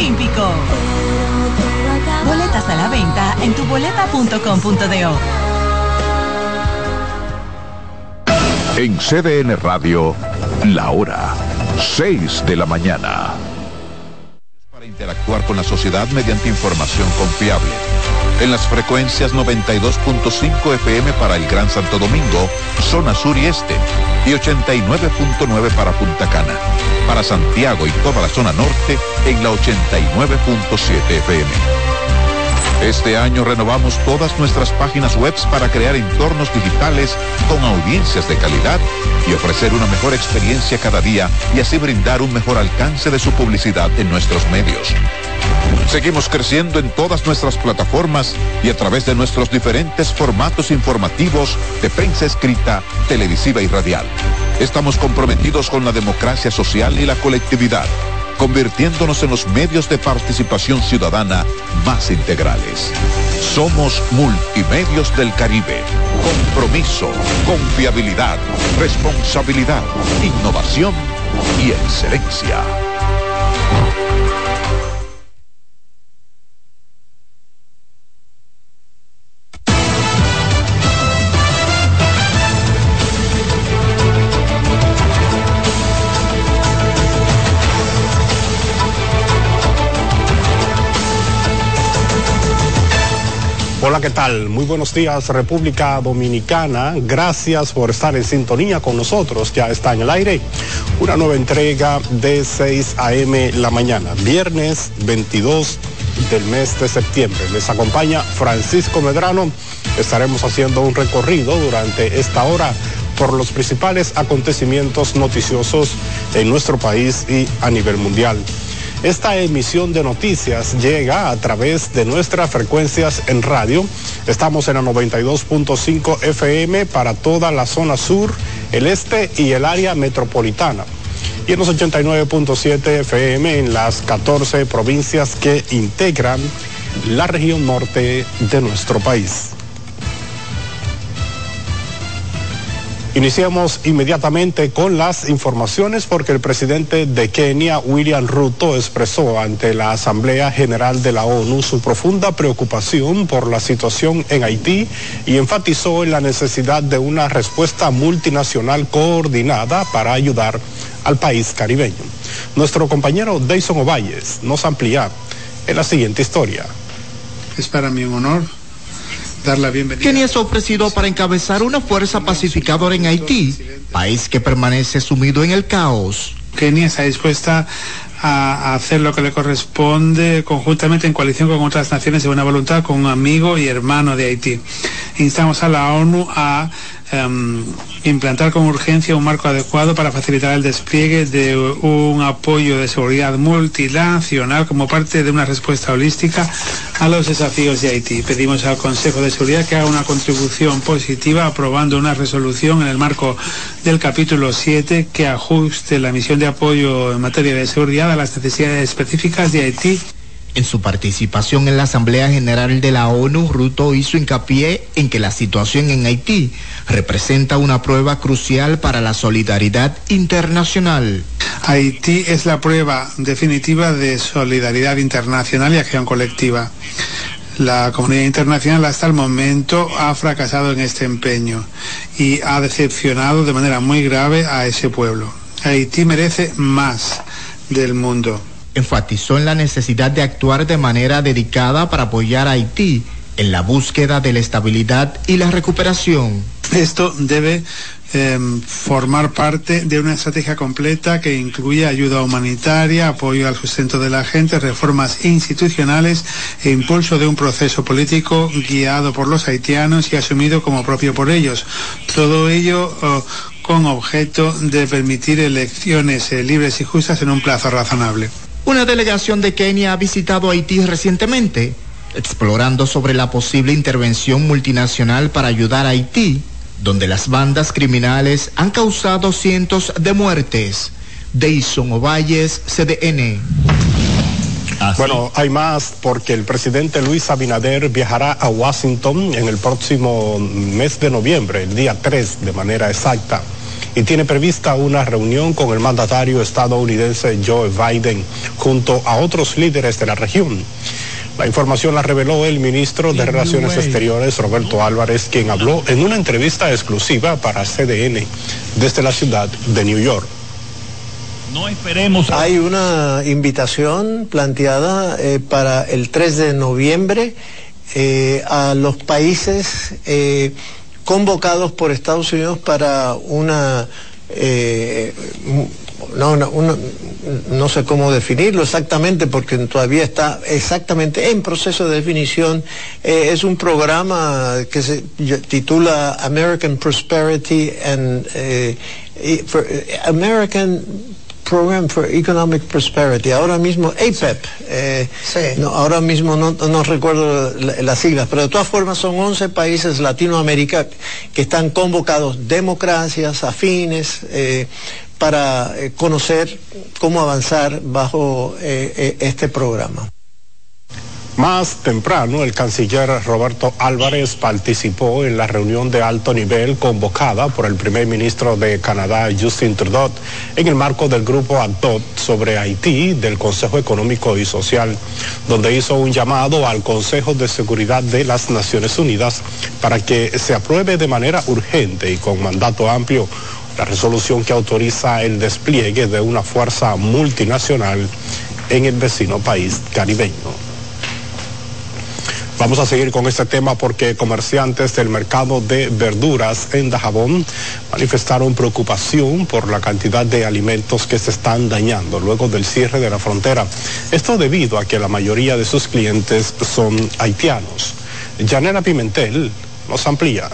olímpico. Boletas a la venta en tuboleta.com.do. En CDN Radio, la hora 6 de la mañana. Para interactuar con la sociedad mediante información confiable. En las frecuencias 92.5 FM para el Gran Santo Domingo, zona sur y este, y 89.9 para Punta Cana. Para Santiago y toda la zona norte en la 89.7 FM. Este año renovamos todas nuestras páginas web para crear entornos digitales con audiencias de calidad y ofrecer una mejor experiencia cada día y así brindar un mejor alcance de su publicidad en nuestros medios. Seguimos creciendo en todas nuestras plataformas y a través de nuestros diferentes formatos informativos de prensa escrita, televisiva y radial. Estamos comprometidos con la democracia social y la colectividad convirtiéndonos en los medios de participación ciudadana más integrales. Somos Multimedios del Caribe. Compromiso, confiabilidad, responsabilidad, innovación y excelencia. ¿Qué tal? Muy buenos días, República Dominicana. Gracias por estar en sintonía con nosotros. Ya está en el aire una nueva entrega de 6 a.m. la mañana, viernes 22 del mes de septiembre. Les acompaña Francisco Medrano. Estaremos haciendo un recorrido durante esta hora por los principales acontecimientos noticiosos en nuestro país y a nivel mundial. Esta emisión de noticias llega a través de nuestras frecuencias en radio. Estamos en la 92.5 FM para toda la zona sur, el este y el área metropolitana. Y en los 89.7 FM en las 14 provincias que integran la región norte de nuestro país. Iniciamos inmediatamente con las informaciones porque el presidente de Kenia, William Ruto, expresó ante la Asamblea General de la ONU su profunda preocupación por la situación en Haití y enfatizó en la necesidad de una respuesta multinacional coordinada para ayudar al país caribeño. Nuestro compañero Dayson Ovalles nos amplía en la siguiente historia. Es para un honor dar la bienvenida. Kenia se ha ofrecido para encabezar una fuerza pacificadora en Haití, país que permanece sumido en el caos. Kenia está dispuesta a hacer lo que le corresponde conjuntamente en coalición con otras naciones de buena voluntad, con un amigo y hermano de Haití. Instamos a la ONU a um, implantar con urgencia un marco adecuado para facilitar el despliegue de un apoyo de seguridad multinacional como parte de una respuesta holística a los desafíos de Haití. Pedimos al Consejo de Seguridad que haga una contribución positiva aprobando una resolución en el marco del capítulo 7 que ajuste la misión de apoyo en materia de seguridad a las necesidades específicas de Haití en su participación en la Asamblea General de la ONU, Ruto hizo hincapié en que la situación en Haití representa una prueba crucial para la solidaridad internacional. Haití es la prueba definitiva de solidaridad internacional y acción colectiva. La comunidad internacional hasta el momento ha fracasado en este empeño y ha decepcionado de manera muy grave a ese pueblo. Haití merece más del mundo enfatizó en la necesidad de actuar de manera dedicada para apoyar a Haití en la búsqueda de la estabilidad y la recuperación. Esto debe eh, formar parte de una estrategia completa que incluye ayuda humanitaria, apoyo al sustento de la gente, reformas institucionales e impulso de un proceso político guiado por los haitianos y asumido como propio por ellos. Todo ello con objeto de permitir elecciones eh, libres y justas en un plazo razonable. Una delegación de Kenia ha visitado Haití recientemente, explorando sobre la posible intervención multinacional para ayudar a Haití, donde las bandas criminales han causado cientos de muertes. Deison Ovalles, CDN. Bueno, hay más porque el presidente Luis Abinader viajará a Washington en el próximo mes de noviembre, el día 3 de manera exacta y tiene prevista una reunión con el mandatario estadounidense Joe Biden junto a otros líderes de la región. La información la reveló el ministro de Relaciones Exteriores, Roberto Álvarez, quien habló en una entrevista exclusiva para CDN desde la ciudad de New York. No esperemos. Hay una invitación planteada eh, para el 3 de noviembre eh, a los países eh, convocados por Estados Unidos para una no, no, no sé cómo definirlo exactamente porque todavía está exactamente en proceso de definición. Eh, es un programa que se titula American Prosperity and eh, eh, American Program for Economic Prosperity, ahora mismo APEP, e no, ahora mismo no, no recuerdo las siglas, pero de todas formas son 11 países Latinoamérica que están convocados, democracias, afines, para eh, conocer cómo avanzar bajo eh, eh, este programa. Más temprano, el canciller Roberto Álvarez participó en la reunión de alto nivel convocada por el primer ministro de Canadá, Justin Trudeau, en el marco del grupo ACDOT sobre Haití del Consejo Económico y Social, donde hizo un llamado al Consejo de Seguridad de las Naciones Unidas para que se apruebe de manera urgente y con mandato amplio la resolución que autoriza el despliegue de una fuerza multinacional en el vecino país caribeño. Vamos a seguir con este tema porque comerciantes del mercado de verduras en Dajabón manifestaron preocupación por la cantidad de alimentos que se están dañando luego del cierre de la frontera. Esto debido a que la mayoría de sus clientes son haitianos. Janela Pimentel nos amplía.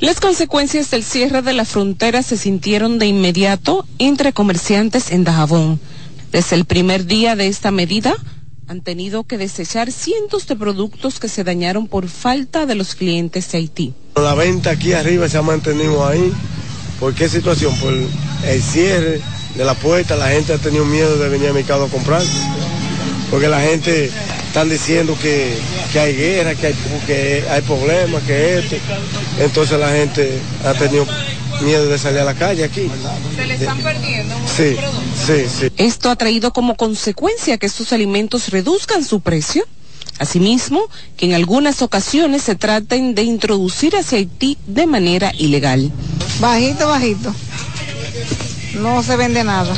Las consecuencias del cierre de la frontera se sintieron de inmediato entre comerciantes en Dajabón. Desde el primer día de esta medida, han tenido que desechar cientos de productos que se dañaron por falta de los clientes de Haití. La venta aquí arriba se ha mantenido ahí. ¿Por qué situación? Por el cierre de la puerta, la gente ha tenido miedo de venir al mercado a comprar. Porque la gente están diciendo que, hay guerra, que hay, que hay problemas, que esto. Entonces la gente ha tenido miedo de salir a la calle aquí. ¿Se le están perdiendo sí, sí, sí. Esto ha traído como consecuencia que estos alimentos reduzcan su precio. Asimismo, que en algunas ocasiones se traten de introducir hacia Haití de manera ilegal. Bajito, bajito. No se vende nada.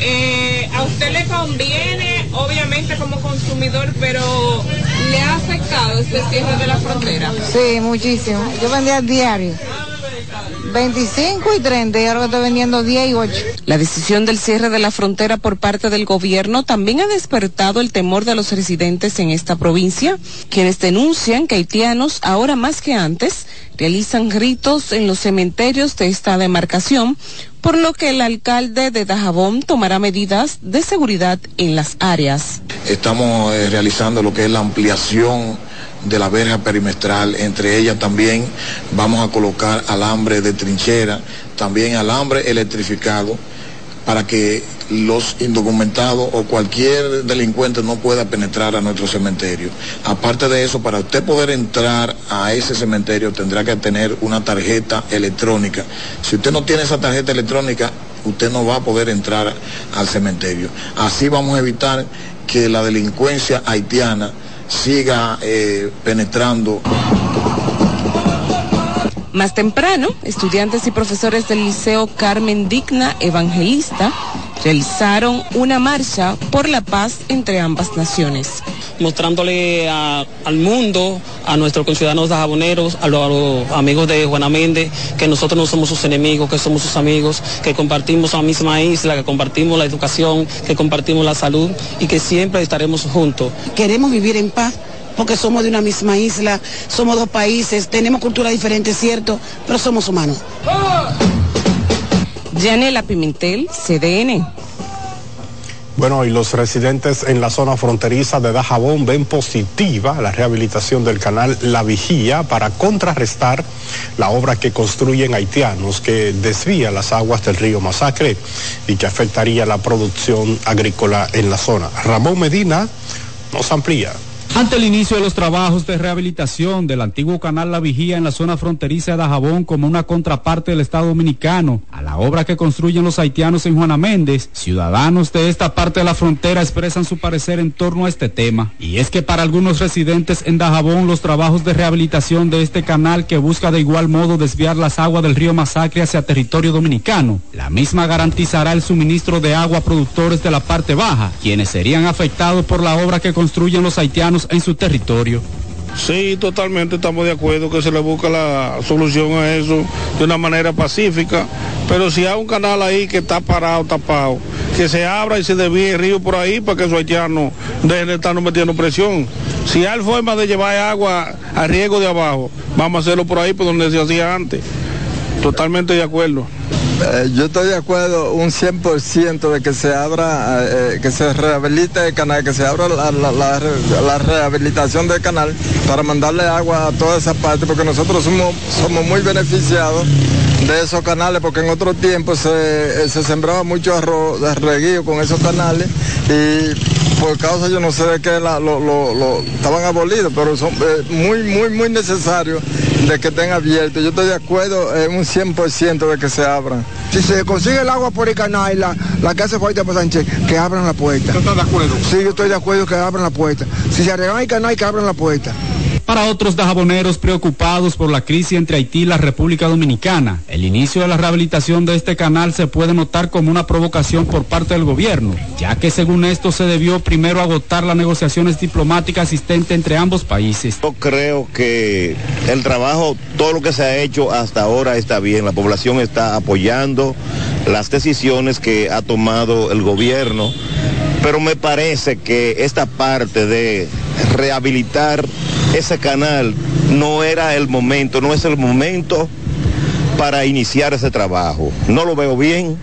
Eh, ¿A usted le conviene, obviamente como consumidor, pero le ha afectado este cierre de la frontera? Sí, muchísimo. Yo vendía diario. 25 y 30 y ahora estoy vendiendo 10 y 8. La decisión del cierre de la frontera por parte del gobierno también ha despertado el temor de los residentes en esta provincia, quienes denuncian que haitianos, ahora más que antes, realizan ritos en los cementerios de esta demarcación, por lo que el alcalde de Dajabón tomará medidas de seguridad en las áreas. Estamos eh, realizando lo que es la ampliación de la verja perimetral, entre ellas también vamos a colocar alambre de trinchera, también alambre electrificado para que los indocumentados o cualquier delincuente no pueda penetrar a nuestro cementerio. Aparte de eso, para usted poder entrar a ese cementerio tendrá que tener una tarjeta electrónica. Si usted no tiene esa tarjeta electrónica, usted no va a poder entrar al cementerio. Así vamos a evitar que la delincuencia haitiana siga eh, penetrando. Más temprano, estudiantes y profesores del Liceo Carmen Digna Evangelista realizaron una marcha por la paz entre ambas naciones. Mostrándole al mundo, a nuestros conciudadanos jaboneros, a, los, amigos de Juana Méndez, que nosotros no somos sus enemigos, que somos sus amigos, que compartimos la misma isla, que compartimos la educación, que compartimos la salud y que siempre estaremos juntos. Queremos vivir en paz porque somos de una misma isla, somos dos países, tenemos culturas diferentes, cierto, pero somos humanos. Yanela Pimentel, CDN. Bueno, y los residentes en la zona fronteriza de Dajabón ven positiva la rehabilitación del canal La Vigía para contrarrestar la obra que construyen haitianos que desvía las aguas del río Masacre y que afectaría la producción agrícola en la zona. Ramón Medina nos amplía. Ante el inicio de los trabajos de rehabilitación del antiguo canal La Vigía en la zona fronteriza de Dajabón como una contraparte del Estado Dominicano a la obra que construyen los haitianos en Juana Méndez, ciudadanos de esta parte de la frontera expresan su parecer en torno a este tema. Y es que para algunos residentes en Dajabón los trabajos de rehabilitación de este canal que busca de igual modo desviar las aguas del río Masacre hacia territorio dominicano, la misma garantizará el suministro de agua a productores de la parte baja, quienes serían afectados por la obra que construyen los haitianos en su territorio. Sí, totalmente estamos de acuerdo que se le busca la solución a eso de una manera pacífica, pero si hay un canal ahí que está parado, tapado, que se abra y se desvíe el río por ahí para que esos haitianos dejen de estarnos metiendo presión. Si hay forma de llevar agua a riego de abajo, vamos a hacerlo por ahí, por donde se hacía antes. Totalmente de acuerdo. Eh, yo estoy de acuerdo un 100% de que se abra, eh, que se rehabilite el canal, que se abra la, rehabilitación del canal para mandarle agua a toda esa parte, porque nosotros somos, muy beneficiados de esos canales, porque en otro tiempo se, se sembraba mucho arroz reguío con esos canales y por causa yo no sé de qué lo, estaban abolidos, pero son eh, muy, muy, muy necesarios de que estén abiertos. Yo estoy de acuerdo en un 100% de que se abran. Si se consigue el agua por el canal, la, la que hace falta por Sánchez, que abran la puerta. ¿Estás de acuerdo? Sí, yo estoy de acuerdo que abran la puerta. Si se arreglan el canal, que abran la puerta. Para otros dajaboneros preocupados por la crisis entre Haití y la República Dominicana, el inicio de la rehabilitación de este canal se puede notar como una provocación por parte del gobierno, ya que según esto se debió primero agotar las negociaciones diplomáticas existentes entre ambos países. Yo creo que el trabajo, todo lo que se ha hecho hasta ahora está bien, la población está apoyando las decisiones que ha tomado el gobierno, pero me parece que esta parte de rehabilitar ese canal no era el momento, no es el momento para iniciar ese trabajo. No lo veo bien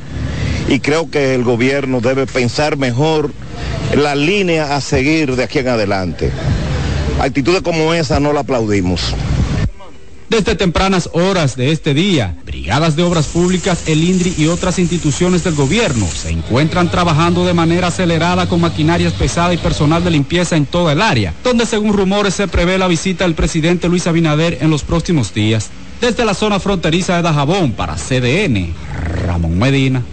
y creo que el gobierno debe pensar mejor la línea a seguir de aquí en adelante. Actitudes como esa no la aplaudimos. Desde tempranas horas de este día, brigadas de obras públicas, el INDRI y otras instituciones del gobierno se encuentran trabajando de manera acelerada con maquinarias pesadas y personal de limpieza en toda el área, donde según rumores se prevé la visita del presidente Luis Abinader en los próximos días. Desde la zona fronteriza de Dajabón para CDN, Ramón Medina.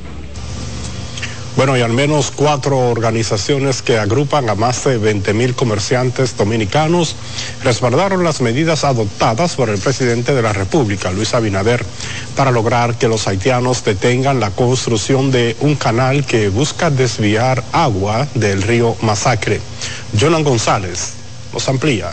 Bueno, y al menos cuatro organizaciones que agrupan a más de 20 mil comerciantes dominicanos respaldaron las medidas adoptadas por el presidente de la República, Luis Abinader, para lograr que los haitianos detengan la construcción de un canal que busca desviar agua del río Masacre. Jonan González nos amplía.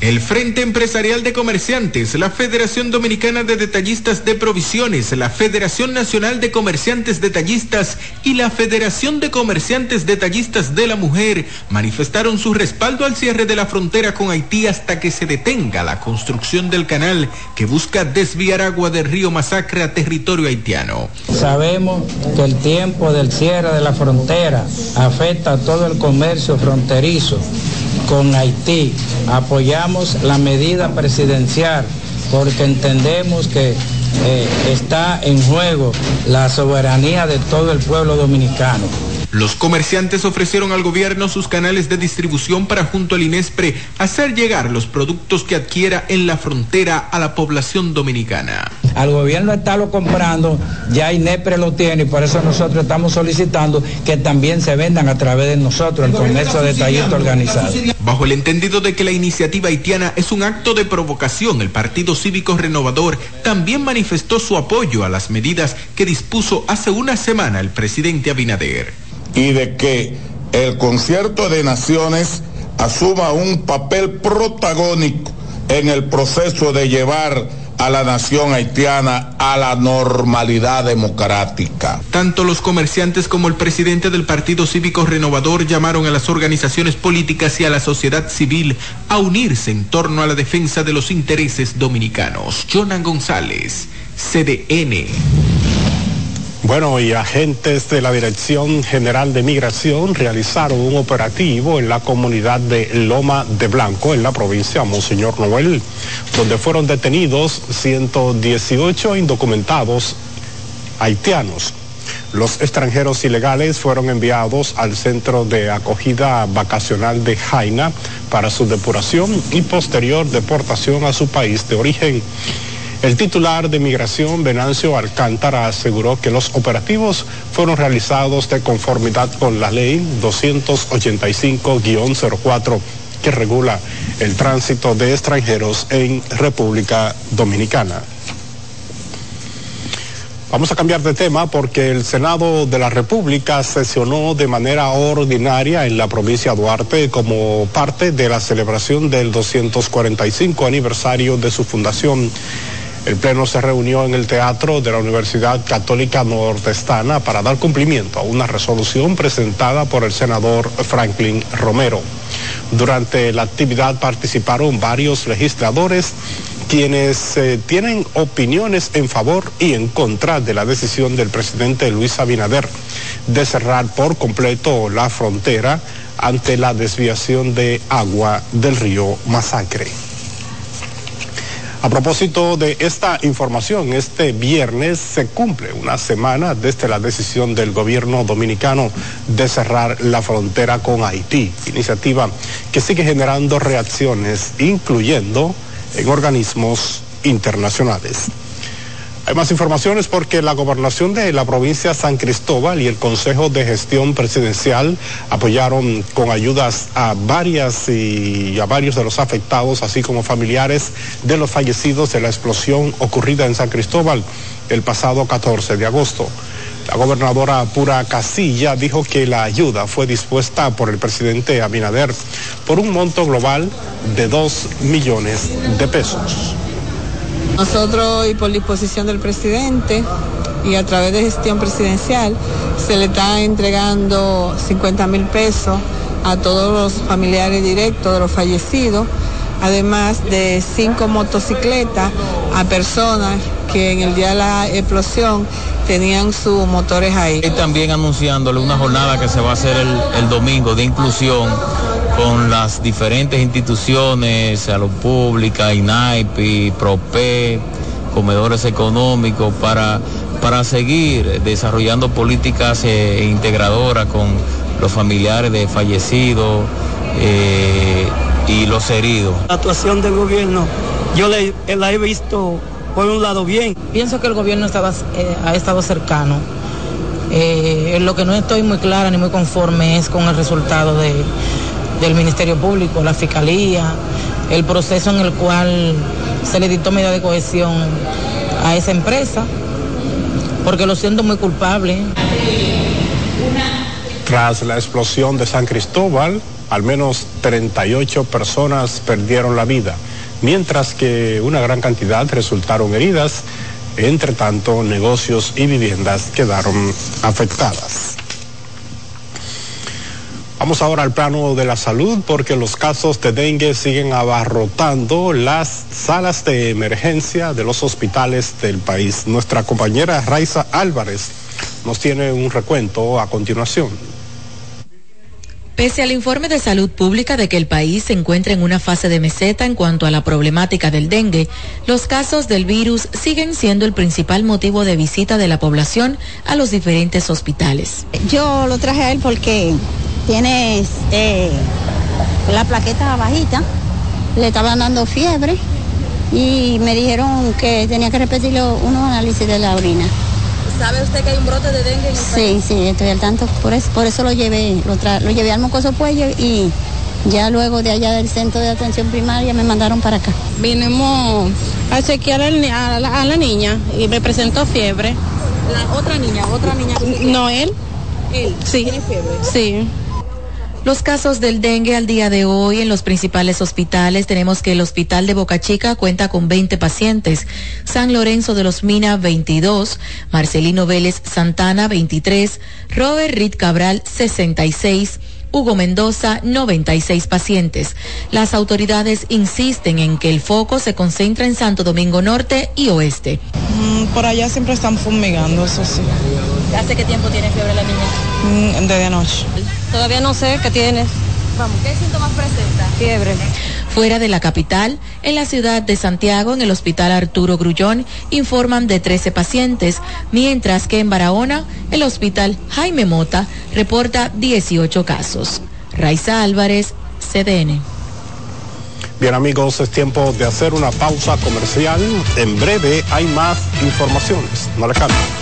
El Frente Empresarial de Comerciantes, la Federación Dominicana de Detallistas de Provisiones, la Federación Nacional de Comerciantes Detallistas y la Federación de Comerciantes Detallistas de la Mujer manifestaron su respaldo al cierre de la frontera con Haití hasta que se detenga la construcción del canal que busca desviar agua del río Masacre a territorio haitiano. Sabemos que el tiempo del cierre de la frontera afecta a todo el comercio fronterizo con Haití. Apoyamos la medida presidencial porque entendemos que eh, está en juego la soberanía de todo el pueblo dominicano. Los comerciantes ofrecieron al gobierno sus canales de distribución para junto al INESPRE hacer llegar los productos que adquiera en la frontera a la población dominicana. Al gobierno estarlo comprando, ya INESPRE lo tiene y por eso nosotros estamos solicitando que también se vendan a través de nosotros el comercio detallista organizado. Bajo el entendido de que la iniciativa haitiana es un acto de provocación, el Partido Cívico Renovador también manifestó su apoyo a las medidas que dispuso hace una semana el presidente Abinader y de que el concierto de naciones asuma un papel protagónico en el proceso de llevar a la nación haitiana a la normalidad democrática. Tanto los comerciantes como el presidente del Partido Cívico Renovador llamaron a las organizaciones políticas y a la sociedad civil a unirse en torno a la defensa de los intereses dominicanos. Jonan González, CDN. Bueno, y agentes de la Dirección General de Migración realizaron un operativo en la comunidad de Loma de Blanco, en la provincia Monseñor Noel, donde fueron detenidos 118 indocumentados haitianos. Los extranjeros ilegales fueron enviados al centro de acogida vacacional de Jaina para su depuración y posterior deportación a su país de origen. El titular de Migración, Venancio Alcántara, aseguró que los operativos fueron realizados de conformidad con la ley 285-04 que regula el tránsito de extranjeros en República Dominicana. Vamos a cambiar de tema porque el Senado de la República sesionó de manera ordinaria en la provincia de Duarte como parte de la celebración del 245 aniversario de su fundación. El Pleno se reunió en el Teatro de la Universidad Católica Nordestana para dar cumplimiento a una resolución presentada por el senador Franklin Romero. Durante la actividad participaron varios legisladores quienes eh, tienen opiniones en favor y en contra de la decisión del presidente Luis Abinader de cerrar por completo la frontera ante la desviación de agua del río Masacre. A propósito de esta información, este viernes se cumple una semana desde la decisión del gobierno dominicano de cerrar la frontera con Haití, iniciativa que sigue generando reacciones, incluyendo en organismos internacionales. Hay más informaciones porque la gobernación de la provincia San Cristóbal y el Consejo de Gestión Presidencial apoyaron con ayudas a varias y a varios de los afectados, así como familiares de los fallecidos de la explosión ocurrida en San Cristóbal el pasado 14 de agosto. La gobernadora Pura Casilla dijo que la ayuda fue dispuesta por el presidente Abinader por un monto global de 2 millones de pesos. Nosotros y por disposición del presidente y a través de gestión presidencial se le está entregando 50 mil pesos a todos los familiares directos de los fallecidos, además de cinco motocicletas a personas que en el día de la explosión tenían sus motores ahí. Y también anunciándole una jornada que se va a hacer el, el domingo de inclusión con las diferentes instituciones, salud pública, INAIPI, PROPE, comedores económicos, para, para seguir desarrollando políticas eh, integradoras con los familiares de fallecidos eh, y los heridos. La actuación del gobierno, yo le, la he visto por un lado bien. Pienso que el gobierno estaba, eh, ha estado cercano. Eh, lo que no estoy muy clara ni muy conforme es con el resultado de, del Ministerio Público, la Fiscalía, el proceso en el cual se le dictó medida de cohesión a esa empresa, porque lo siento muy culpable. Tras la explosión de San Cristóbal, al menos 38 personas perdieron la vida, mientras que una gran cantidad resultaron heridas. Entre tanto, negocios y viviendas quedaron afectadas. Vamos ahora al plano de la salud porque los casos de dengue siguen abarrotando las salas de emergencia de los hospitales del país. Nuestra compañera Raiza Álvarez nos tiene un recuento a continuación. Pese al informe de salud pública de que el país se encuentra en una fase de meseta en cuanto a la problemática del dengue, los casos del virus siguen siendo el principal motivo de visita de la población a los diferentes hospitales. Yo lo traje a él porque tiene eh, la plaqueta bajita, le estaban dando fiebre y me dijeron que tenía que repetir unos análisis de la orina. ¿Sabe usted que hay un brote de dengue en el Sí, país? sí, estoy al tanto, por eso, por eso lo llevé, lo, tra- lo llevé al Mocoso Puello y ya luego de allá del centro de atención primaria me mandaron para acá. Vinimos a chequear al ni- a la, a la niña y me presentó fiebre. La otra niña, otra niña. No, él. Él Sí. tiene fiebre. Sí. Los casos del dengue al día de hoy en los principales hospitales tenemos que el hospital de Boca Chica cuenta con 20 pacientes, San Lorenzo de los Mina 22, Marcelino Vélez Santana 23, Robert Reed Cabral 66, Hugo Mendoza 96 pacientes. Las autoridades insisten en que el foco se concentra en Santo Domingo Norte y Oeste. Mm, por allá siempre están fumigando, eso sí. ¿Hace qué tiempo tiene fiebre la niña? Mm, desde anoche. Todavía no sé qué tiene. Vamos, ¿qué síntomas presenta? Fiebre. Fuera de la capital, en la ciudad de Santiago, en el Hospital Arturo Grullón, informan de 13 pacientes, mientras que en Barahona, el Hospital Jaime Mota reporta 18 casos. Raiza Álvarez, CDN. Bien amigos, es tiempo de hacer una pausa comercial. En breve hay más informaciones. No le cambien.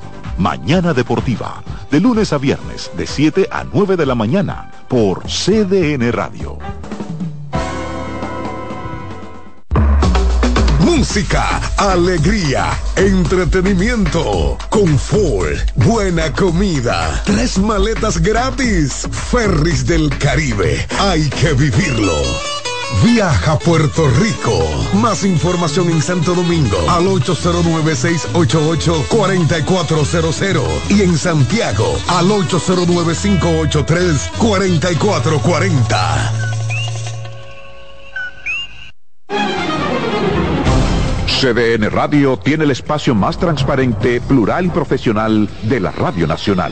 Mañana Deportiva, de lunes a viernes, de 7 a 9 de la mañana, por CDN Radio. Música, alegría, entretenimiento, confort, buena comida, tres maletas gratis, Ferris del Caribe, hay que vivirlo. Viaja a Puerto Rico. Más información en Santo Domingo al 809-688-4400 y en Santiago al 809-583-4440. CDN Radio tiene el espacio más transparente, plural y profesional de la Radio Nacional.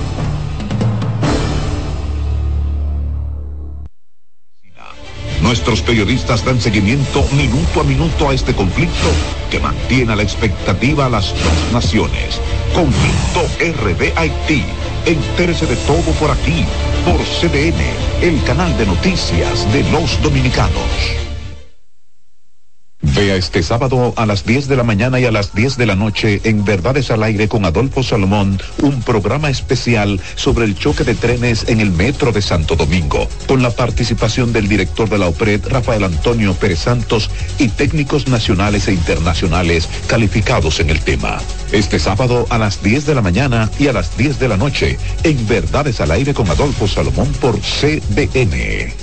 Nuestros periodistas dan seguimiento minuto a minuto a este conflicto que mantiene a la expectativa a las dos naciones. Conflicto RD Haití. Entérese de todo por aquí, por CDN, el canal de noticias de los dominicanos. Vea este sábado a las 10 de la mañana y a las 10 de la noche en Verdades al Aire con Adolfo Salomón, un programa especial sobre el choque de trenes en el metro de Santo Domingo, con la participación del director de la OPRED, Rafael Antonio Pérez Santos, y técnicos nacionales e internacionales calificados en el tema. Este sábado a las 10 de la mañana y a las 10 de la noche en Verdades al Aire con Adolfo Salomón por CDN.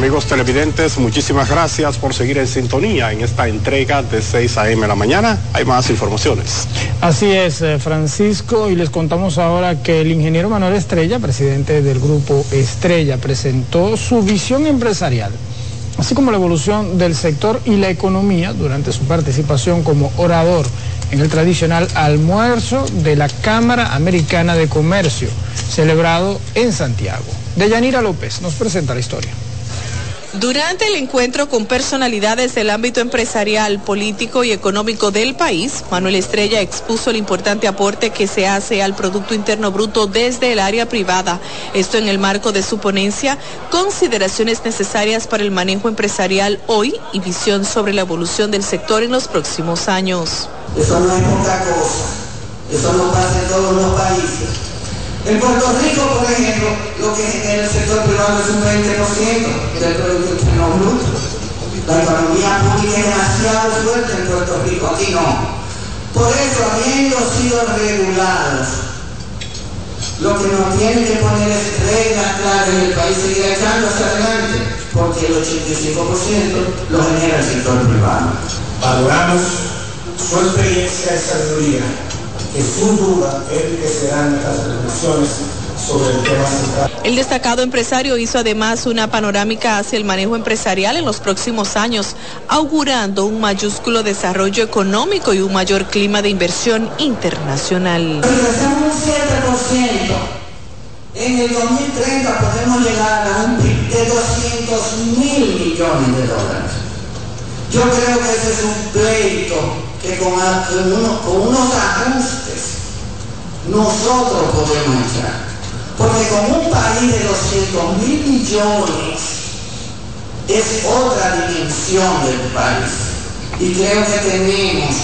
Amigos televidentes, muchísimas gracias por seguir en sintonía en esta entrega de 6 a.m. de la mañana. Hay más informaciones. Así es, eh, Francisco, y les contamos ahora que el ingeniero Manuel Estrella, presidente del grupo Estrella, presentó su visión empresarial, así como la evolución del sector y la economía durante su participación como orador en el tradicional almuerzo de la Cámara Americana de Comercio, celebrado en Santiago. Deyanira López nos presenta la historia. Durante el encuentro con personalidades del ámbito empresarial, político y económico del país, Manuel Estrella expuso el importante aporte que se hace al Producto Interno Bruto desde el área privada. Esto en el marco de su ponencia, consideraciones necesarias para el manejo empresarial hoy y visión sobre la evolución del sector en los próximos años. Eso no es poca cosa, eso no pasa en todos los países. En Puerto Rico, por ejemplo, lo que en el sector privado es un 20% del Producto Interno Bruto. La economía pública es demasiado fuerte en Puerto Rico, aquí no. Por eso, habiendo sido regulados, lo que nos tiene que poner es reglas claras y el país seguir echando hacia adelante, porque el 85% lo genera el sector privado. Valoramos su experiencia y sabiduría que sin duda enriquecerán nuestras reflexiones sobre el tema central. El destacado empresario hizo además una panorámica hacia el manejo empresarial en los próximos años, augurando un mayúsculo desarrollo económico y un mayor clima de inversión internacional. Si un 7%, en el 2030 podemos llegar a un PIB de 200 mil millones de dólares. Yo creo que ese es un pleito que con, unos ajustes nosotros podemos echar. Porque con un país de 200 mil millones es otra dimensión del país. Y creo que tenemos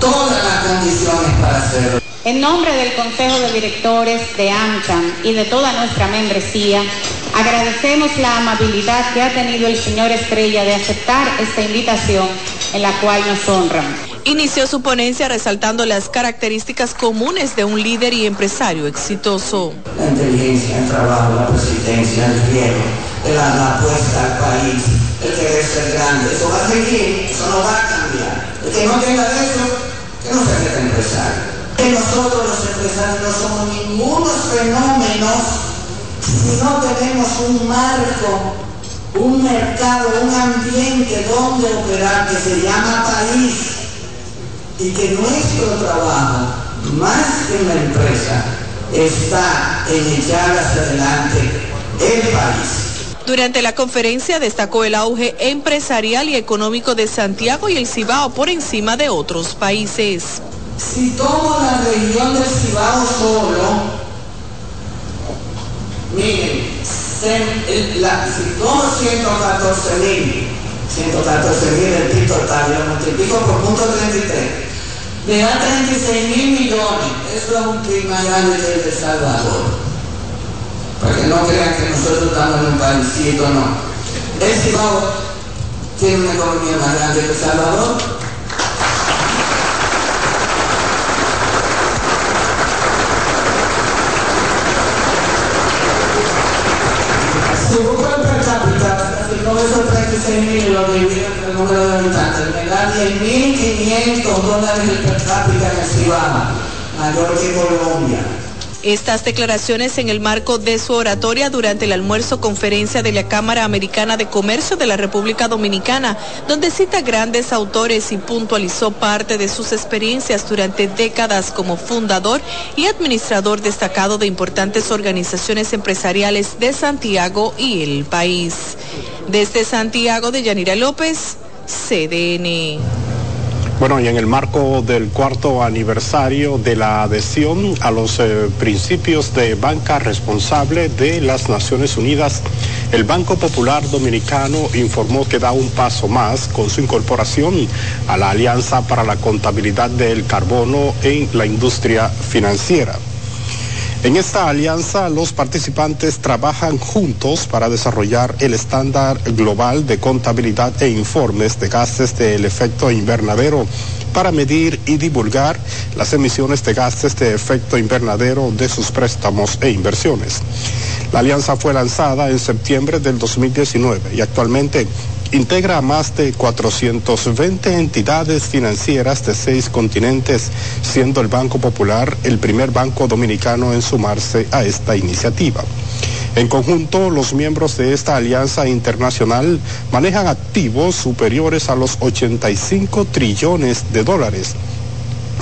todas las condiciones para hacerlo. En nombre del Consejo de Directores de AMCAM y de toda nuestra membresía, agradecemos la amabilidad que ha tenido el señor Estrella de aceptar esta invitación en la cual nos honran. Inició su ponencia resaltando las características comunes de un líder y empresario exitoso. La inteligencia, el trabajo, la persistencia, el riesgo, la, la apuesta al país, el querer ser grande. Eso va a seguir, eso no va a cambiar. El que no tenga eso, que no se haga empresario. Que nosotros los empresarios no somos ningunos fenómenos si no tenemos un marco, un mercado, un ambiente donde operar que se llama país y que nuestro trabajo, más que en la empresa, está en echar hacia adelante el país. Durante la conferencia destacó el auge empresarial y económico de Santiago y el Cibao por encima de otros países. Si tomo la región del Cibao solo, miren, si tomo 114 mil, 114 mil el PIB total, lo multiplico por punto 33, me da 36 mil millones, eso es un PIB más grande que el de Salvador. Para que no crean que nosotros estamos en un paísito, no. El Cibao tiene una economía más grande que El Salvador, Si busco el per no esos 36 mil lo divido entre el número de habitantes, me da 10.500 dólares per cápita en el Cibao, mayor que Colombia. Estas declaraciones en el marco de su oratoria durante el almuerzo conferencia de la Cámara Americana de Comercio de la República Dominicana, donde cita grandes autores y puntualizó parte de sus experiencias durante décadas como fundador y administrador destacado de importantes organizaciones empresariales de Santiago y el país. Desde Santiago de Yanira López, CDN. Bueno, y en el marco del cuarto aniversario de la adhesión a los eh, principios de banca responsable de las Naciones Unidas, el Banco Popular Dominicano informó que da un paso más con su incorporación a la Alianza para la Contabilidad del Carbono en la industria financiera. En esta alianza, los participantes trabajan juntos para desarrollar el estándar global de contabilidad e informes de gases del efecto invernadero para medir y divulgar las emisiones de gases de efecto invernadero de sus préstamos e inversiones. La alianza fue lanzada en septiembre del 2019 y actualmente integra a más de 420 entidades financieras de seis continentes, siendo el Banco Popular el primer banco dominicano en sumarse a esta iniciativa. En conjunto, los miembros de esta alianza internacional manejan activos superiores a los 85 trillones de dólares.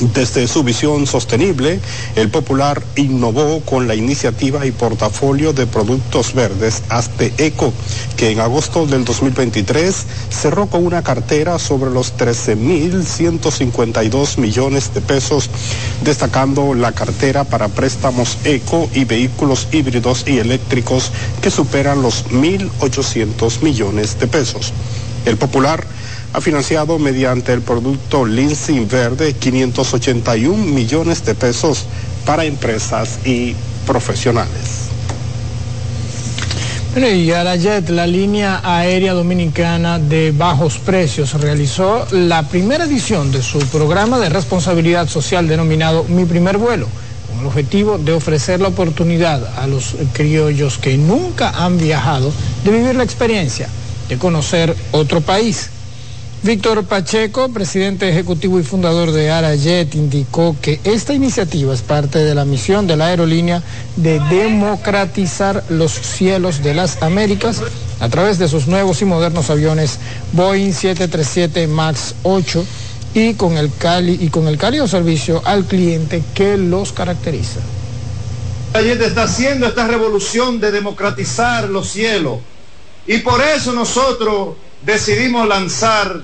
Desde su visión sostenible, el Popular innovó con la iniciativa y portafolio de productos verdes Aste Eco, que en agosto del 2023 cerró con una cartera sobre los 13.152 millones de pesos, destacando la cartera para préstamos eco y vehículos híbridos y eléctricos que superan los 1.800 millones de pesos. El Popular ha financiado mediante el producto Lindsay Verde 581 millones de pesos para empresas y profesionales. Bueno, y Arayet, la línea aérea dominicana de bajos precios, realizó la primera edición de su programa de responsabilidad social denominado Mi Primer Vuelo, con el objetivo de ofrecer la oportunidad a los criollos que nunca han viajado de vivir la experiencia de conocer otro país. Víctor Pacheco, presidente ejecutivo y fundador de Arayet, indicó que esta iniciativa es parte de la misión de la aerolínea de democratizar los cielos de las Américas a través de sus nuevos y modernos aviones Boeing 737 MAX 8 y con el cali y con el cálido servicio al cliente que los caracteriza. Arayet está haciendo esta revolución de democratizar los cielos y por eso nosotros decidimos lanzar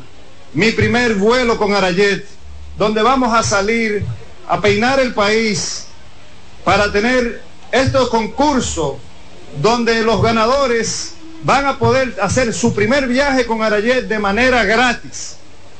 mi primer vuelo con Arayet, donde vamos a salir a peinar el país para tener estos concursos donde los ganadores van a poder hacer su primer viaje con Arayet de manera gratis.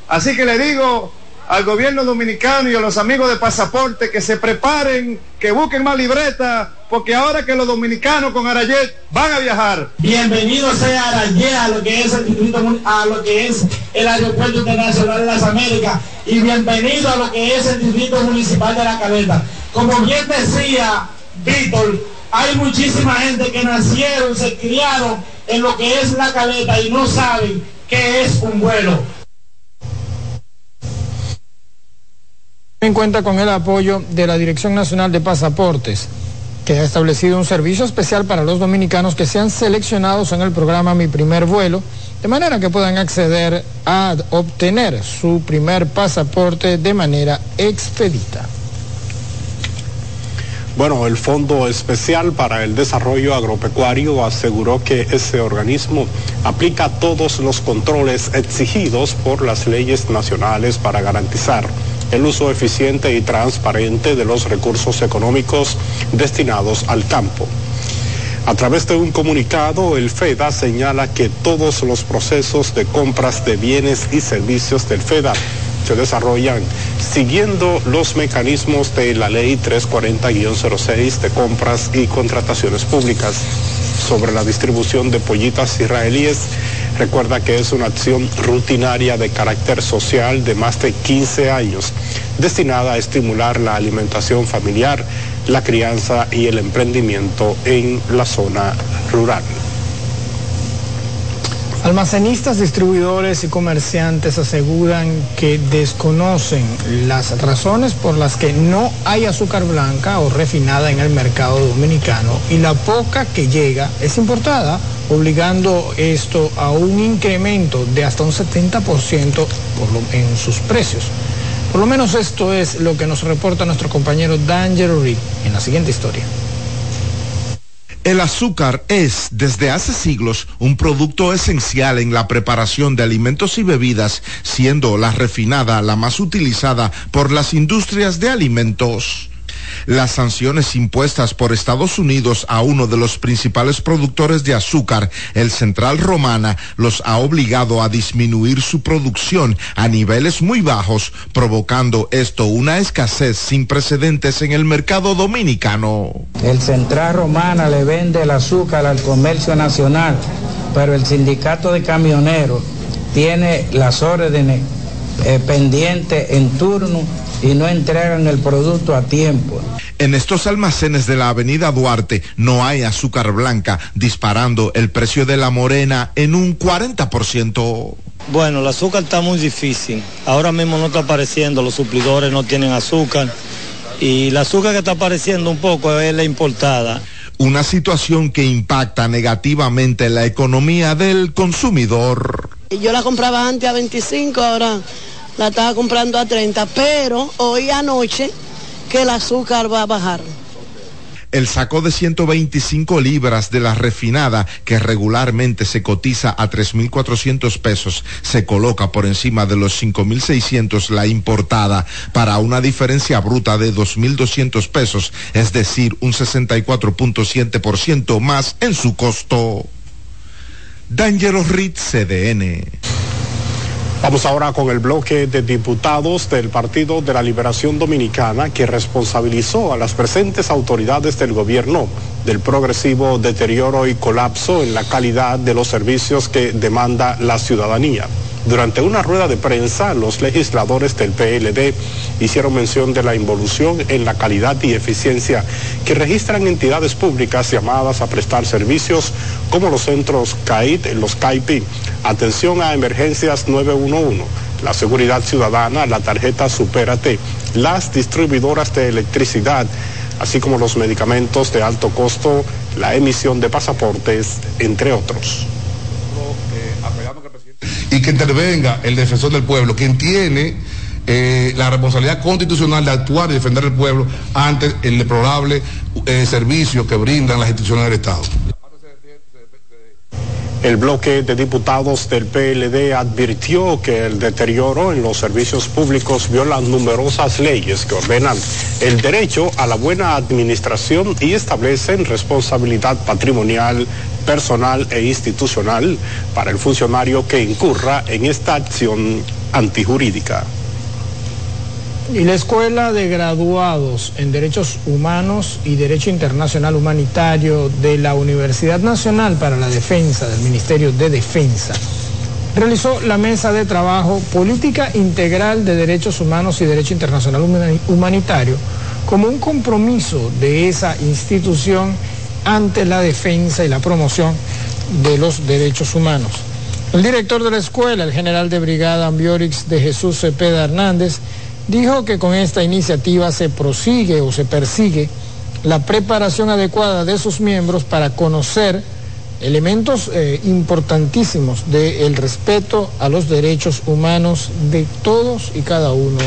Así que le digo al gobierno dominicano y a los amigos de pasaporte que se preparen, que busquen más libreta, porque ahora que los dominicanos con Arayet van a viajar. Bienvenido sea Arayet a lo que es el distrito, a lo que es el aeropuerto internacional de las Américas y bienvenido a lo que es el distrito municipal de La Caleta. Como bien decía Víctor, hay muchísima gente que nacieron, se criaron en lo que es La Caleta y no saben qué es un vuelo. Cuenta con el apoyo de la Dirección Nacional de Pasaportes, que ha establecido un servicio especial para los dominicanos que sean seleccionados en el programa Mi Primer Vuelo, de manera que puedan acceder a obtener su primer pasaporte de manera expedita. Bueno, el Fondo Especial para el Desarrollo Agropecuario aseguró que ese organismo aplica todos los controles exigidos por las leyes nacionales para garantizar el uso eficiente y transparente de los recursos económicos destinados al campo. A través de un comunicado, el FEDA señala que todos los procesos de compras de bienes y servicios del FEDA se desarrollan siguiendo los mecanismos de la Ley 340-06 de compras y contrataciones públicas sobre la distribución de pollitas israelíes Recuerda que es una acción rutinaria de carácter social de más de 15 años, destinada a estimular la alimentación familiar, la crianza y el emprendimiento en la zona rural. Almacenistas, distribuidores y comerciantes aseguran que desconocen las razones por las que no hay azúcar blanca o refinada en el mercado dominicano y la poca que llega es importada obligando esto a un incremento de hasta un 70% por lo, en sus precios. Por lo menos esto es lo que nos reporta nuestro compañero Danger Rick en la siguiente historia. El azúcar es, desde hace siglos, un producto esencial en la preparación de alimentos y bebidas, siendo la refinada la más utilizada por las industrias de alimentos. Las sanciones impuestas por Estados Unidos a uno de los principales productores de azúcar, el Central Romana, los ha obligado a disminuir su producción a niveles muy bajos, provocando esto una escasez sin precedentes en el mercado dominicano. El Central Romana le vende el azúcar al comercio nacional, pero el sindicato de camioneros tiene las órdenes eh, pendientes en turno y no entregan el producto a tiempo. En estos almacenes de la avenida Duarte no hay azúcar blanca, disparando el precio de la morena en un 40%. Bueno, el azúcar está muy difícil. Ahora mismo no está apareciendo, los suplidores no tienen azúcar y la azúcar que está apareciendo un poco es la importada. Una situación que impacta negativamente la economía del consumidor. Yo la compraba antes a 25, ahora la estaba comprando a 30, pero hoy anoche que el azúcar va a bajar. El saco de 125 libras de la refinada, que regularmente se cotiza a 3.400 pesos, se coloca por encima de los 5.600 la importada, para una diferencia bruta de 2.200 pesos, es decir, un 64.7% más en su costo. D'Angelo Ritz, CDN. Vamos ahora con el bloque de diputados del Partido de la Liberación Dominicana que responsabilizó a las presentes autoridades del gobierno del progresivo deterioro y colapso en la calidad de los servicios que demanda la ciudadanía. Durante una rueda de prensa, los legisladores del PLD hicieron mención de la involución en la calidad y eficiencia que registran entidades públicas llamadas a prestar servicios como los centros CAIT, los CAIPI, atención a emergencias 911, la seguridad ciudadana, la tarjeta Supérate, las distribuidoras de electricidad, así como los medicamentos de alto costo, la emisión de pasaportes, entre otros. Que intervenga el defensor del pueblo, quien tiene eh, la responsabilidad constitucional de actuar y defender el pueblo ante el deplorable eh, servicio que brindan las instituciones del Estado. El bloque de diputados del PLD advirtió que el deterioro en los servicios públicos viola numerosas leyes que ordenan el derecho a la buena administración y establecen responsabilidad patrimonial, personal e institucional para el funcionario que incurra en esta acción antijurídica. Y la Escuela de Graduados en Derechos Humanos y Derecho Internacional Humanitario de la Universidad Nacional para la Defensa del Ministerio de Defensa realizó la mesa de trabajo Política Integral de Derechos Humanos y Derecho Internacional Humanitario como un compromiso de esa institución ante la defensa y la promoción de los derechos humanos. El director de la escuela, el general de brigada Ambiorix de Jesús Cepeda Hernández, dijo que con esta iniciativa se prosigue o se persigue la preparación adecuada de sus miembros para conocer elementos eh, importantísimos del respeto a los derechos humanos de todos y cada uno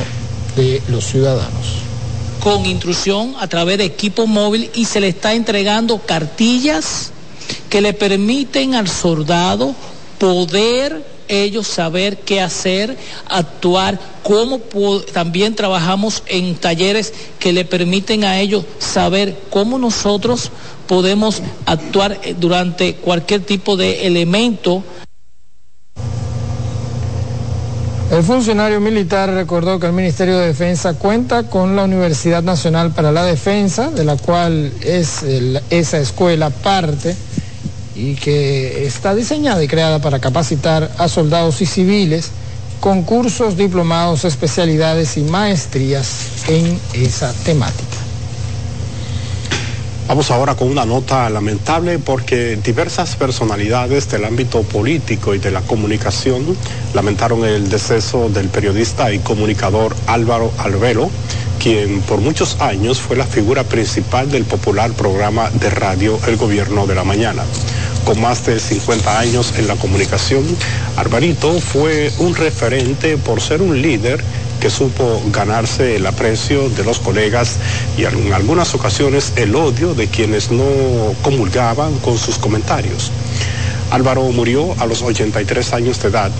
de los ciudadanos. Con instrucción a través de equipo móvil y se le está entregando cartillas que le permiten al soldado poder ellos saber qué hacer, actuar, cómo también trabajamos en talleres que le permiten a ellos saber cómo nosotros podemos actuar eh, durante cualquier tipo de elemento. El funcionario militar recordó que el Ministerio de Defensa cuenta con la Universidad Nacional para la Defensa, de la cual es esa escuela parte y que está diseñada y creada para capacitar a soldados y civiles con cursos, diplomados, especialidades y maestrías en esa temática. Vamos ahora con una nota lamentable porque diversas personalidades del ámbito político y de la comunicación lamentaron el deceso del periodista y comunicador Álvaro Albero, quien por muchos años fue la figura principal del popular programa de radio El Gobierno de la Mañana con más de 50 años en la comunicación, Arbarito fue un referente por ser un líder que supo ganarse el aprecio de los colegas y en algunas ocasiones el odio de quienes no comulgaban con sus comentarios. Álvaro murió a los 83 años de edad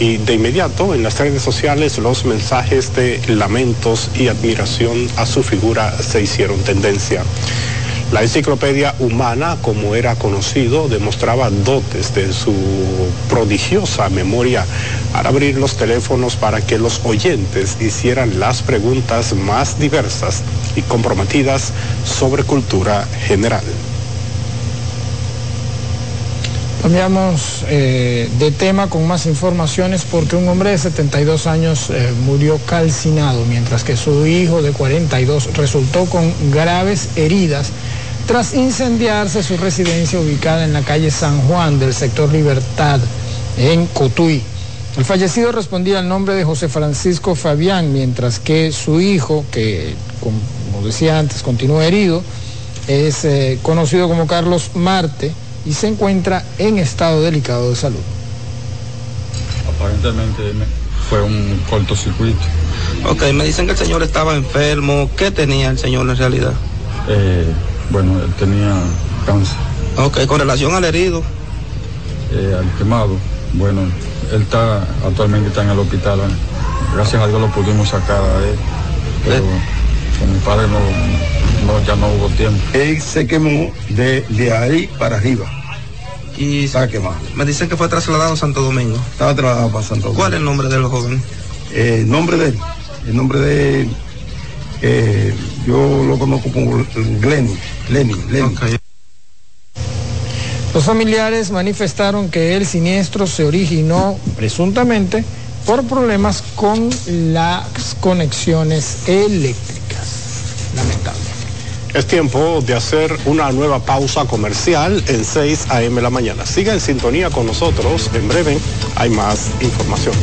y de inmediato en las redes sociales los mensajes de lamentos y admiración a su figura se hicieron tendencia. La enciclopedia humana, como era conocido, demostraba dotes de su prodigiosa memoria al abrir los teléfonos para que los oyentes hicieran las preguntas más diversas y comprometidas sobre cultura general. Cambiamos eh, de tema con más informaciones porque un hombre de 72 años eh, murió calcinado, mientras que su hijo de 42 resultó con graves heridas tras incendiarse su residencia ubicada en la calle San Juan del sector Libertad, en Cotuí. El fallecido respondía al nombre de José Francisco Fabián, mientras que su hijo, que como decía antes, continúa herido, es eh, conocido como Carlos Marte y se encuentra en estado delicado de salud. Aparentemente fue un cortocircuito. Ok, me dicen que el señor estaba enfermo. ¿Qué tenía el señor en realidad? Eh, bueno, él tenía cáncer. Ok, con relación al herido. Eh, al quemado, bueno, él está actualmente está en el hospital. ¿eh? Gracias a Dios lo pudimos sacar a él. Pero eh. con mi padre no, ya no hubo tiempo. Él se quemó de, de ahí para arriba. Y está quemado. Me dicen que fue trasladado a Santo Domingo. Estaba trasladado para Santo Domingo. ¿Cuál es el nombre del joven? el nombre de él. El nombre de él yo lo conozco como Glenny, Lenny, Lenny. Los familiares manifestaron que el siniestro se originó presuntamente por problemas con las conexiones eléctricas. Lamentable. Es tiempo de hacer una nueva pausa comercial en 6 a.m. la mañana. Siga en sintonía con nosotros. En breve hay más informaciones.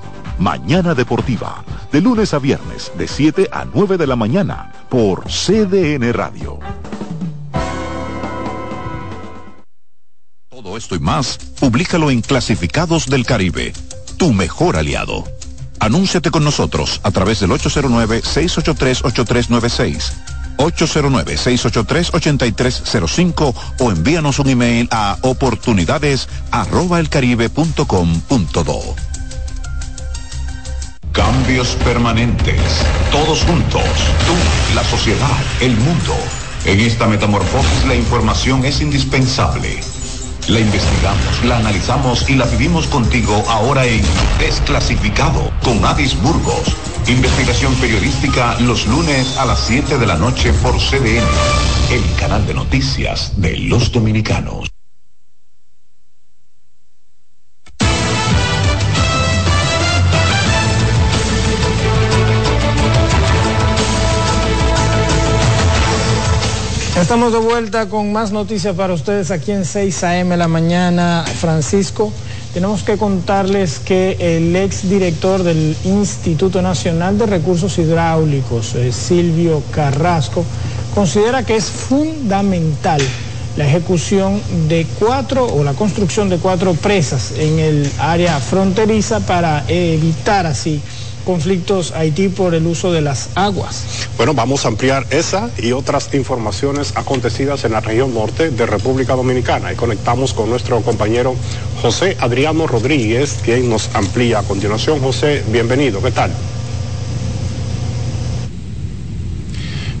Mañana Deportiva, de lunes a viernes, de 7 a 9 de la mañana, por CDN Radio. Todo esto y más, públicalo en Clasificados del Caribe, tu mejor aliado. Anúnciate con nosotros a través del 809-683-8396. 809-683-8305 o envíanos un email a oportunidades.elcaribe.com.do. Cambios permanentes. Todos juntos. Tú, la sociedad, el mundo. En esta metamorfosis la información es indispensable. La investigamos, la analizamos y la vivimos contigo ahora en Desclasificado con Adis Burgos. Investigación periodística los lunes a las 7 de la noche por CDN, el canal de noticias de los dominicanos. Estamos de vuelta con más noticias para ustedes aquí en 6 a.m. la mañana. Francisco, tenemos que contarles que el ex director del Instituto Nacional de Recursos Hidráulicos, eh, Silvio Carrasco, considera que es fundamental la ejecución de cuatro o la construcción de cuatro presas en el área fronteriza para evitar así conflictos Haití por el uso de las aguas. Bueno, vamos a ampliar esa y otras informaciones acontecidas en la región norte de República Dominicana y conectamos con nuestro compañero José Adriano Rodríguez, quien nos amplía a continuación. José, bienvenido, ¿qué tal?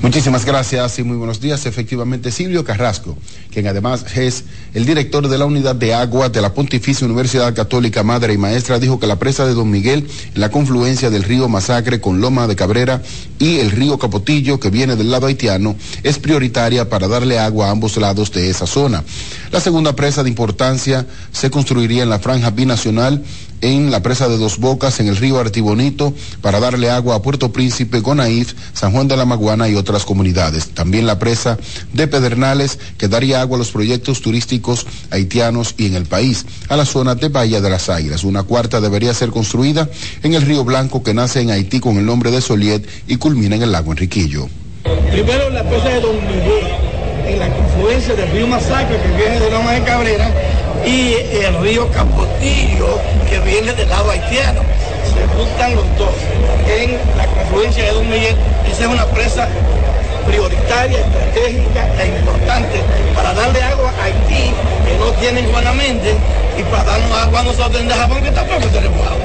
Muchísimas gracias y muy buenos días. Efectivamente, Silvio Carrasco, quien además es el director de la Unidad de Agua de la Pontificia Universidad Católica Madre y Maestra, dijo que la presa de Don Miguel, en la confluencia del río Masacre con Loma de Cabrera y el río Capotillo, que viene del lado haitiano, es prioritaria para darle agua a ambos lados de esa zona. La segunda presa de importancia se construiría en la franja binacional en la presa de Dos Bocas, en el río Artibonito, para darle agua a Puerto Príncipe, Gonaif, San Juan de la Maguana y otras comunidades. También la presa de Pedernales, que daría agua a los proyectos turísticos haitianos y en el país, a la zona de Bahía de las Águilas. Una cuarta debería ser construida en el río Blanco, que nace en Haití con el nombre de Soliet y culmina en el lago Enriquillo. Primero la presa de Don Miguel, en la confluencia del río Masacre, que viene de Loma de Cabrera, y el río Capotillo que viene del lado haitiano. Se juntan los dos en la confluencia de Don Miguel. Esa es una presa prioritaria, estratégica e importante para darle agua a Haití, que no tienen Guanamente, y para darnos agua a nosotros en Japón, que tampoco tenemos agua.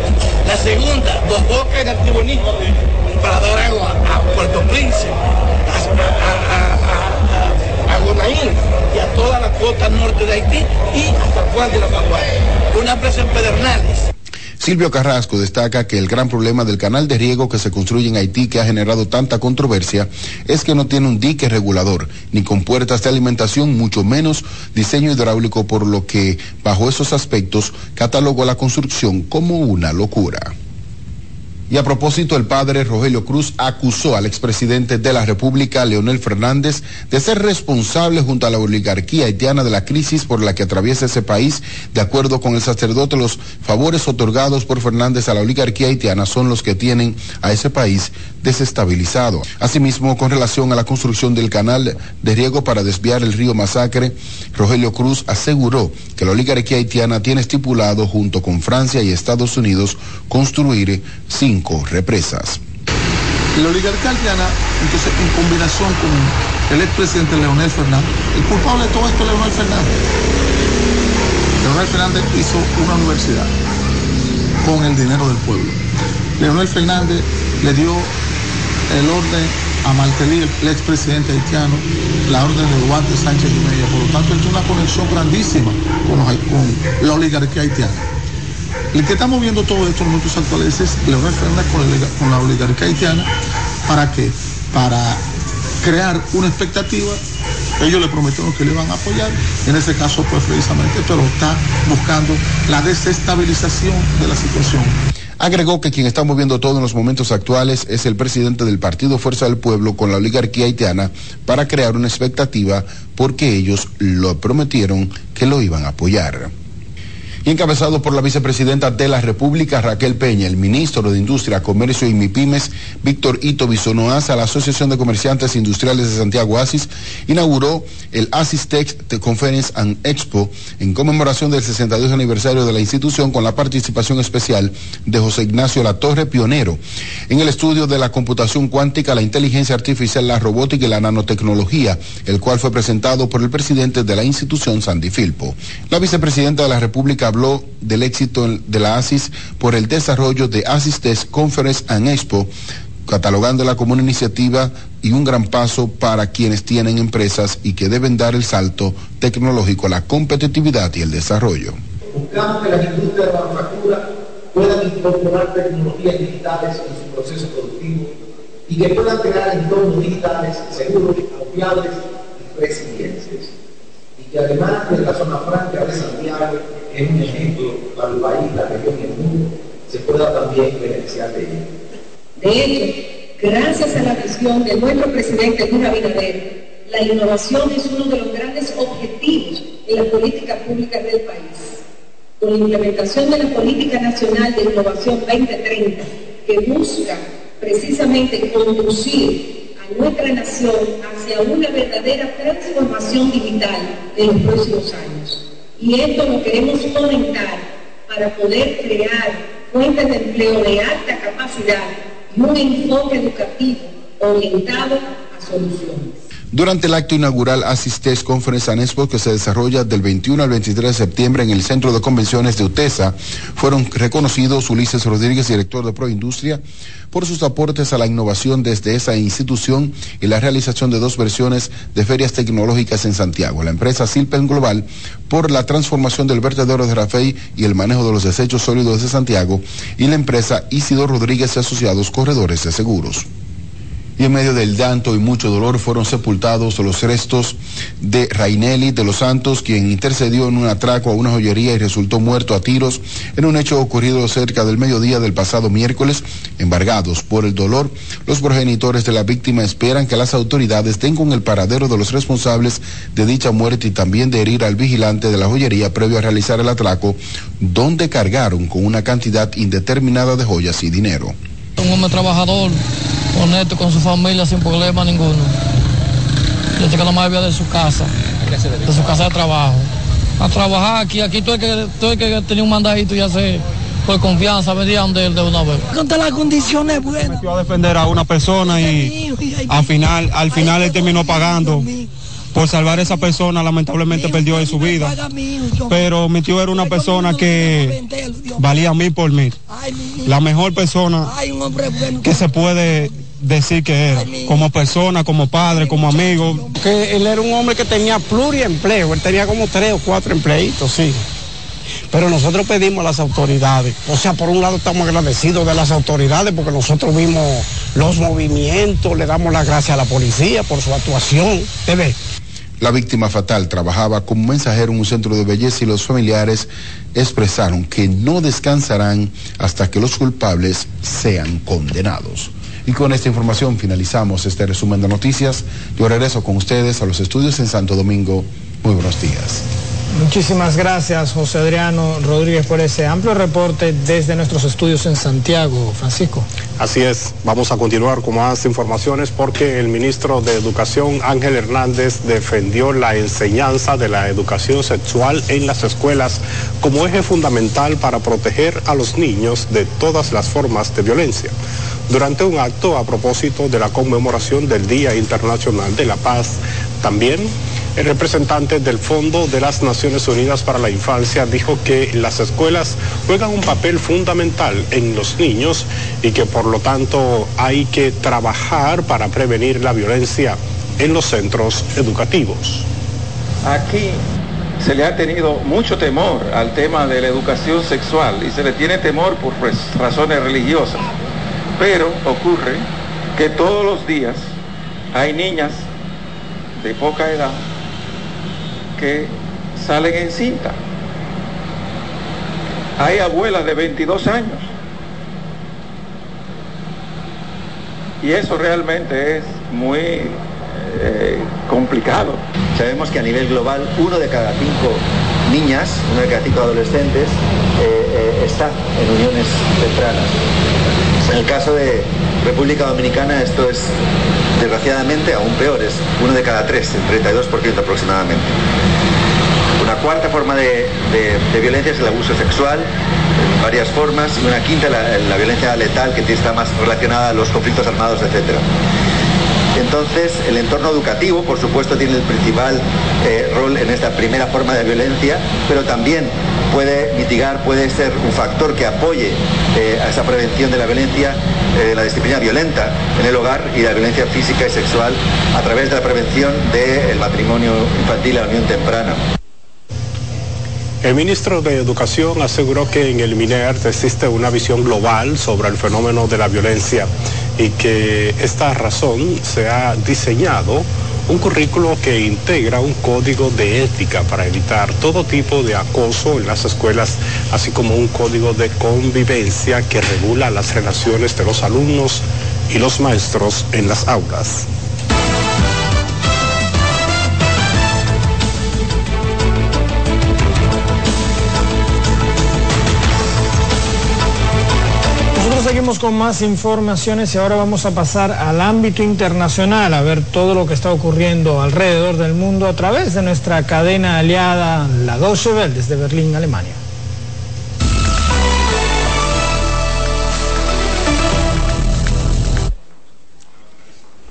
La segunda, dos bocas en Antibonito, para dar agua a Puerto Príncipe, a, a, a, a Gonaín y a toda la costa norte de Haití y a San Juan de la Maguana. Una presa en Pedernales Silvio Carrasco destaca que el gran problema del canal de riego que se construye en Haití que ha generado tanta controversia es que no tiene un dique regulador, ni con puertas de alimentación, mucho menos diseño hidráulico, por lo que bajo esos aspectos catalogó la construcción como una locura. Y a propósito, el padre Rogelio Cruz acusó al expresidente de la República, Leonel Fernández, de ser responsable junto a la oligarquía haitiana de la crisis por la que atraviesa ese país. De acuerdo con el sacerdote, los favores otorgados por Fernández a la oligarquía haitiana son los que tienen a ese país desestabilizado. Asimismo, con relación a la construcción del canal de riego para desviar el río Masacre, Rogelio Cruz aseguró que la oligarquía haitiana tiene estipulado junto con Francia y Estados Unidos construir cinco represas. La oligarquía haitiana, entonces, en combinación con el expresidente Leonel Fernández, el culpable de todo esto es Leonel Fernández. Leonel Fernández hizo una universidad con el dinero del pueblo. Leonel Fernández le dio el orden a Martelly, el expresidente haitiano, la orden de Duarte Sánchez y Media. Por lo tanto, tiene una conexión grandísima con, los- con la oligarquía haitiana. El que está moviendo todo esto en momentos actuales es Leonel Fernández con, el- con la oligarquía haitiana. ¿Para qué? Para crear una expectativa. Ellos le prometieron que le iban a apoyar. En ese caso, pues precisamente, pero está buscando la desestabilización de la situación. Agregó que quien está moviendo todo en los momentos actuales es el presidente del Partido Fuerza del Pueblo con la oligarquía haitiana para crear una expectativa porque ellos lo prometieron que lo iban a apoyar. Y encabezado por la vicepresidenta de la República, Raquel Peña, el ministro de Industria, Comercio y MIPIMES, Víctor Ito Bisonoasa, la Asociación de Comerciantes Industriales de Santiago ASIS, inauguró el ASISTEX Conference and Expo en conmemoración del 62 aniversario de la institución con la participación especial de José Ignacio Latorre, pionero en el estudio de la computación cuántica, la inteligencia artificial, la robótica y la nanotecnología, el cual fue presentado por el presidente de la institución, Sandy Filpo. La vicepresidenta de la República habló del éxito de la ASIS por el desarrollo de ASIS Conference and Expo, catalogándola como una iniciativa y un gran paso para quienes tienen empresas y que deben dar el salto tecnológico a la competitividad y el desarrollo. Buscamos que las industrias de manufactura puedan incorporar tecnologías digitales en su proceso productivo y que puedan crear entornos digitales seguros, confiables y resilientes. Y que además de la zona franca de Santiago, es un ejemplo para el país, la región y el mundo, se pueda también beneficiar de ello. De hecho, gracias a la visión de nuestro presidente Luis Abinader, la innovación es uno de los grandes objetivos en las políticas públicas del país. Con la implementación de la Política Nacional de Innovación 2030, que busca precisamente conducir a nuestra nación hacia una verdadera transformación digital en los próximos años. Y esto lo queremos conectar para poder crear fuentes de empleo de alta capacidad y un enfoque educativo orientado a soluciones. Durante el acto inaugural Asistes Conference and que se desarrolla del 21 al 23 de septiembre en el Centro de Convenciones de UTESA, fueron reconocidos Ulises Rodríguez, director de Proindustria, por sus aportes a la innovación desde esa institución y la realización de dos versiones de ferias tecnológicas en Santiago. La empresa Silpen Global por la transformación del vertedero de Rafey y el manejo de los desechos sólidos de Santiago y la empresa Isidor Rodríguez y Asociados Corredores de Seguros y en medio del llanto y mucho dolor fueron sepultados los restos de Rainelli de los Santos, quien intercedió en un atraco a una joyería y resultó muerto a tiros en un hecho ocurrido cerca del mediodía del pasado miércoles. Embargados por el dolor, los progenitores de la víctima esperan que las autoridades den con el paradero de los responsables de dicha muerte y también de herir al vigilante de la joyería previo a realizar el atraco, donde cargaron con una cantidad indeterminada de joyas y dinero. Un hombre trabajador, honesto con su familia sin problema ninguno. Desde que no más vivía de su casa, de su casa de trabajo. A trabajar aquí, aquí todo el que, el que tenía un mandadito ya se, por confianza, venía donde él de una vez. Contra las condiciones buenas. Metió a defender a una persona y al final, al final él terminó pagando. Por salvar a esa persona, lamentablemente perdió de su vida. Pero mi tío era una persona que valía mil por mil. La mejor persona que se puede decir que era, como persona, como padre, como amigo. Que él era un hombre que tenía pluriempleo, él tenía como tres o cuatro empleitos, sí. Pero nosotros pedimos a las autoridades, o sea, por un lado estamos agradecidos de las autoridades porque nosotros vimos los movimientos, le damos las gracias a la policía por su actuación. ¿Te La víctima fatal trabajaba como mensajero en un centro de belleza y los familiares expresaron que no descansarán hasta que los culpables sean condenados. Y con esta información finalizamos este resumen de noticias. Yo regreso con ustedes a los estudios en Santo Domingo. Muy buenos días. Muchísimas gracias, José Adriano Rodríguez, por ese amplio reporte desde nuestros estudios en Santiago. Francisco. Así es, vamos a continuar con más informaciones porque el ministro de Educación, Ángel Hernández, defendió la enseñanza de la educación sexual en las escuelas como eje fundamental para proteger a los niños de todas las formas de violencia. Durante un acto a propósito de la conmemoración del Día Internacional de la Paz, también el representante del Fondo de las Naciones Unidas para la Infancia dijo que las escuelas juegan un papel fundamental en los niños y que por lo tanto hay que trabajar para prevenir la violencia en los centros educativos. Aquí se le ha tenido mucho temor al tema de la educación sexual y se le tiene temor por pues, razones religiosas. Pero ocurre que todos los días hay niñas de poca edad que salen en cinta. Hay abuelas de 22 años. Y eso realmente es muy eh, complicado. Sabemos que a nivel global uno de cada cinco niñas, uno de cada cinco adolescentes eh, eh, está en uniones tempranas. En el caso de República Dominicana esto es desgraciadamente aún peor, es uno de cada tres, el 32% aproximadamente. Una cuarta forma de, violencia es el abuso sexual, en varias formas, y una quinta la, la violencia letal que está más relacionada a los conflictos armados, etc. Entonces, el entorno educativo, por supuesto, tiene el principal eh, rol en esta primera forma de violencia, pero también puede mitigar, puede ser un factor que apoye eh, a esa prevención de la violencia, eh, la disciplina violenta en el hogar y la violencia física y sexual a través de la prevención del matrimonio infantil y la unión temprana. El ministro de Educación aseguró que en el MINER existe una visión global sobre el fenómeno de la violencia y que esta razón se ha diseñado un currículo que integra un código de ética para evitar todo tipo de acoso en las escuelas, así como un código de convivencia que regula las relaciones de los alumnos y los maestros en las aulas. Con más informaciones y ahora vamos a pasar al ámbito internacional a ver todo lo que está ocurriendo alrededor del mundo a través de nuestra cadena aliada, la Deutsche Welle, desde Berlín, Alemania.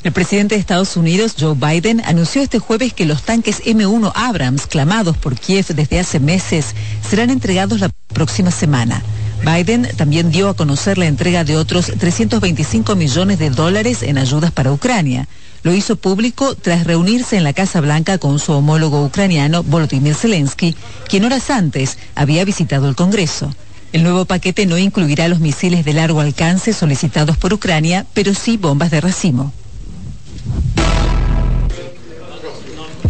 El presidente de Estados Unidos, Joe Biden, anunció este jueves que los tanques M1 Abrams, clamados por Kiev desde hace meses, serán entregados la próxima semana. Biden también dio a conocer la entrega de otros 325 millones de dólares en ayudas para Ucrania. Lo hizo público tras reunirse en la Casa Blanca con su homólogo ucraniano Volodymyr Zelensky, quien horas antes había visitado el Congreso. El nuevo paquete no incluirá los misiles de largo alcance solicitados por Ucrania, pero sí bombas de racimo.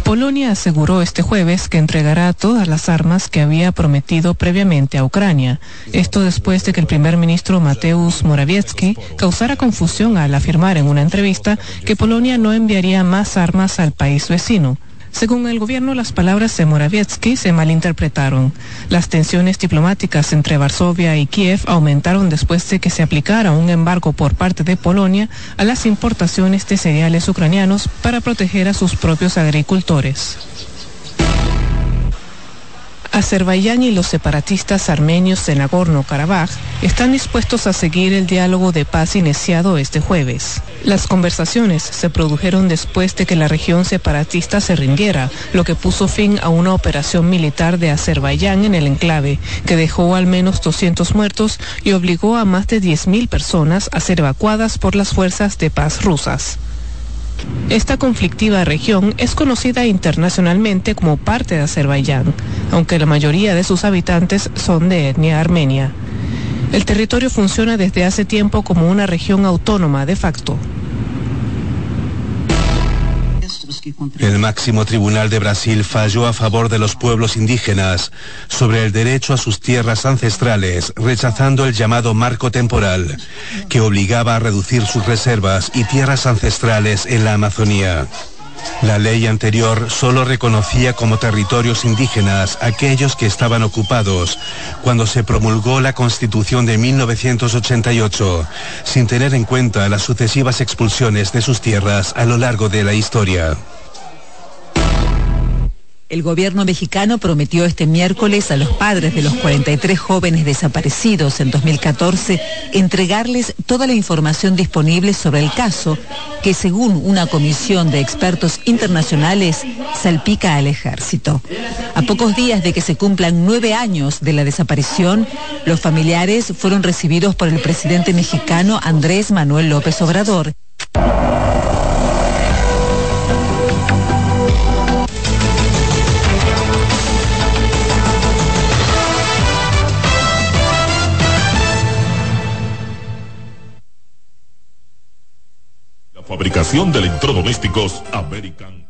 Polonia aseguró este jueves que entregará todas las armas que había prometido previamente a Ucrania. Esto después de que el primer ministro Mateusz Morawiecki causara confusión al afirmar en una entrevista que Polonia no enviaría más armas al país vecino. Según el gobierno, las palabras de Morawiecki se malinterpretaron. Las tensiones diplomáticas entre Varsovia y Kiev aumentaron después de que se aplicara un embargo por parte de Polonia a las importaciones de cereales ucranianos para proteger a sus propios agricultores. Azerbaiyán y los separatistas armenios de Nagorno-Karabaj están dispuestos a seguir el diálogo de paz iniciado este jueves. Las conversaciones se produjeron después de que la región separatista se rindiera, lo que puso fin a una operación militar de Azerbaiyán en el enclave, que dejó al menos 200 muertos y obligó a más de 10.000 personas a ser evacuadas por las fuerzas de paz rusas. Esta conflictiva región es conocida internacionalmente como parte de Azerbaiyán, aunque la mayoría de sus habitantes son de etnia armenia. El territorio funciona desde hace tiempo como una región autónoma de facto. El máximo tribunal de Brasil falló a favor de los pueblos indígenas sobre el derecho a sus tierras ancestrales, rechazando el llamado marco temporal, que obligaba a reducir sus reservas y tierras ancestrales en la Amazonía. La ley anterior solo reconocía como territorios indígenas aquellos que estaban ocupados cuando se promulgó la Constitución de 1988, sin tener en cuenta las sucesivas expulsiones de sus tierras a lo largo de la historia. El gobierno mexicano prometió este miércoles a los padres de los 43 jóvenes desaparecidos en 2014 entregarles toda la información disponible sobre el caso que según una comisión de expertos internacionales salpica al ejército. A pocos días de que se cumplan nueve años de la desaparición, los familiares fueron recibidos por el presidente mexicano Andrés Manuel López Obrador. Fabricación de electrodomésticos American.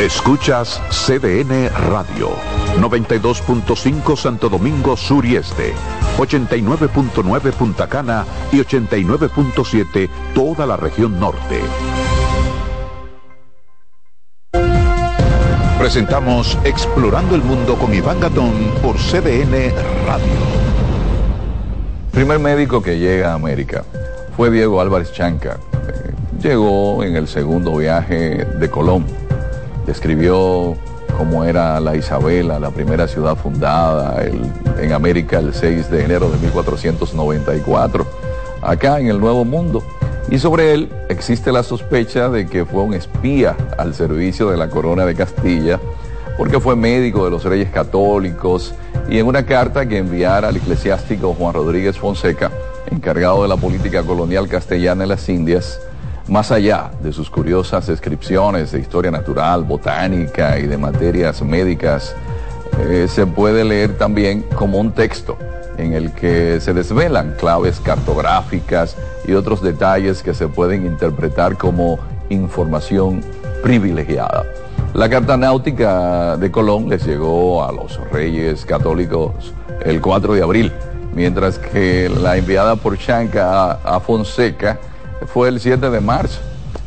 Escuchas CDN Radio, 92.5 Santo Domingo Sur y Este, 89.9 Punta Cana y 89.7 toda la región norte. Presentamos Explorando el Mundo con Iván Gatón por CDN Radio. Primer médico que llega a América fue Diego Álvarez Chanca llegó en el segundo viaje de Colón. Describió cómo era la Isabela, la primera ciudad fundada en América el 6 de enero de 1494, acá en el Nuevo Mundo. Y sobre él existe la sospecha de que fue un espía al servicio de la corona de Castilla, porque fue médico de los reyes católicos y en una carta que enviara al eclesiástico Juan Rodríguez Fonseca, encargado de la política colonial castellana en las Indias, más allá de sus curiosas descripciones de historia natural, botánica y de materias médicas, eh, se puede leer también como un texto en el que se desvelan claves cartográficas y otros detalles que se pueden interpretar como información privilegiada. La carta náutica de Colón les llegó a los reyes católicos el 4 de abril, mientras que la enviada por Chanca a Fonseca fue el 7 de marzo.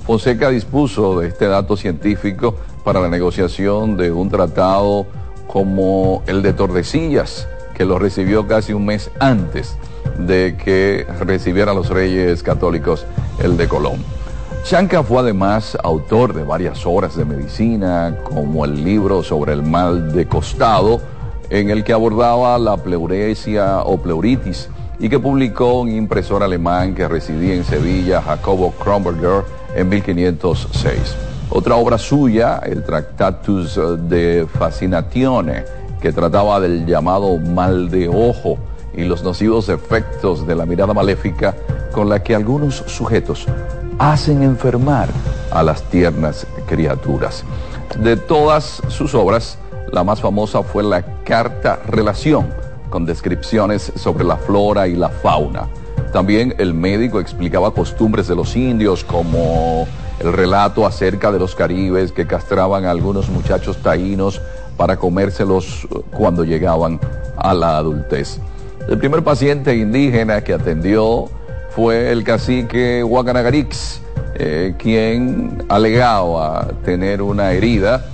Fonseca dispuso de este dato científico para la negociación de un tratado como el de Tordesillas, que lo recibió casi un mes antes de que recibieran los reyes católicos el de Colón. Chanca fue además autor de varias obras de medicina, como el libro sobre el mal de costado, en el que abordaba la pleuresia o pleuritis y que publicó un impresor alemán que residía en Sevilla, Jacobo Kronberger, en 1506. Otra obra suya, el Tractatus de Fascinatione, que trataba del llamado mal de ojo y los nocivos efectos de la mirada maléfica con la que algunos sujetos hacen enfermar a las tiernas criaturas. De todas sus obras, la más famosa fue la Carta Relación, con descripciones sobre la flora y la fauna. También el médico explicaba costumbres de los indios como el relato acerca de los caribes que castraban a algunos muchachos taínos para comérselos cuando llegaban a la adultez. El primer paciente indígena que atendió fue el cacique Huacanagarix, eh, quien alegaba tener una herida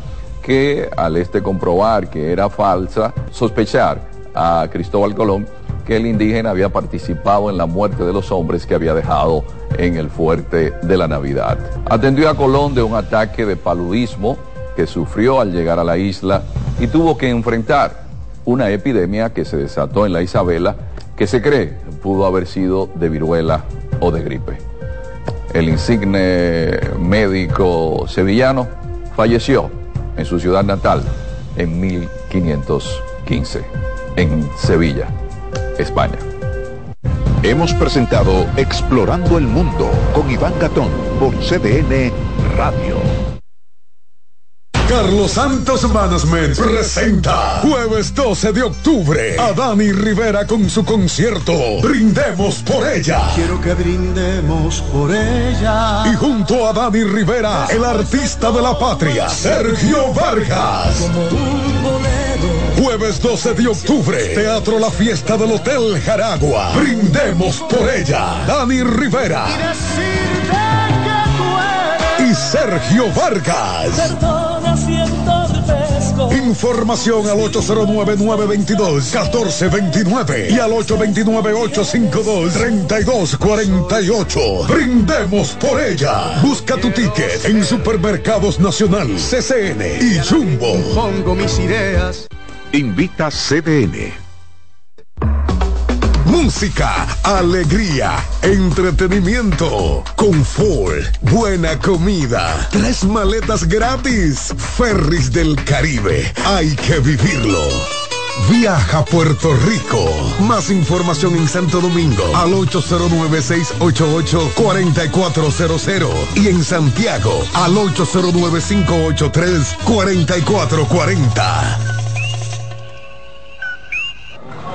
que al este comprobar que era falsa, sospechar a Cristóbal Colón que el indígena había participado en la muerte de los hombres que había dejado en el fuerte de la Navidad. Atendió a Colón de un ataque de paludismo que sufrió al llegar a la isla y tuvo que enfrentar una epidemia que se desató en la Isabela que se cree pudo haber sido de viruela o de gripe. El insigne médico sevillano falleció en su ciudad natal en 1515 en Sevilla, España. Hemos presentado Explorando el Mundo con Iván Gatón por CDN Radio. Carlos Santos Management presenta jueves 12 de octubre a Dani Rivera con su concierto Brindemos por ella. Quiero que brindemos por ella. Y junto a Dani Rivera, el artista de la patria, Sergio Vargas. Jueves 12 de octubre, Teatro La Fiesta del Hotel Jaragua. Brindemos por ella. Dani Rivera. Y Sergio Vargas. Información al 809-922-1429 y al 829-852-3248. Brindemos por ella. Busca tu ticket en Supermercados Nacional, CCN y Jumbo. Pongo mis ideas. Invita CDN. Música, alegría, entretenimiento, confort, buena comida, tres maletas gratis, Ferris del Caribe. Hay que vivirlo. Viaja a Puerto Rico. Más información en Santo Domingo al 809-688-4400 y en Santiago al 809-583-4440.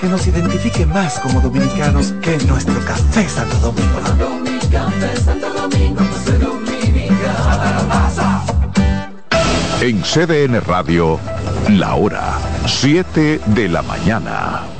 que nos identifique más como dominicanos que nuestro café Santo Domingo. En CDN Radio, la hora 7 de la mañana.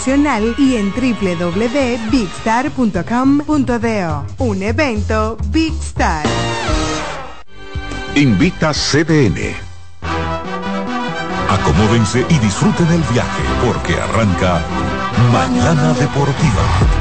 Y en www.bigstar.com.do. Un evento Big Star. Invita CDN. Acomódense y disfruten el viaje porque arranca Mañana Deportiva.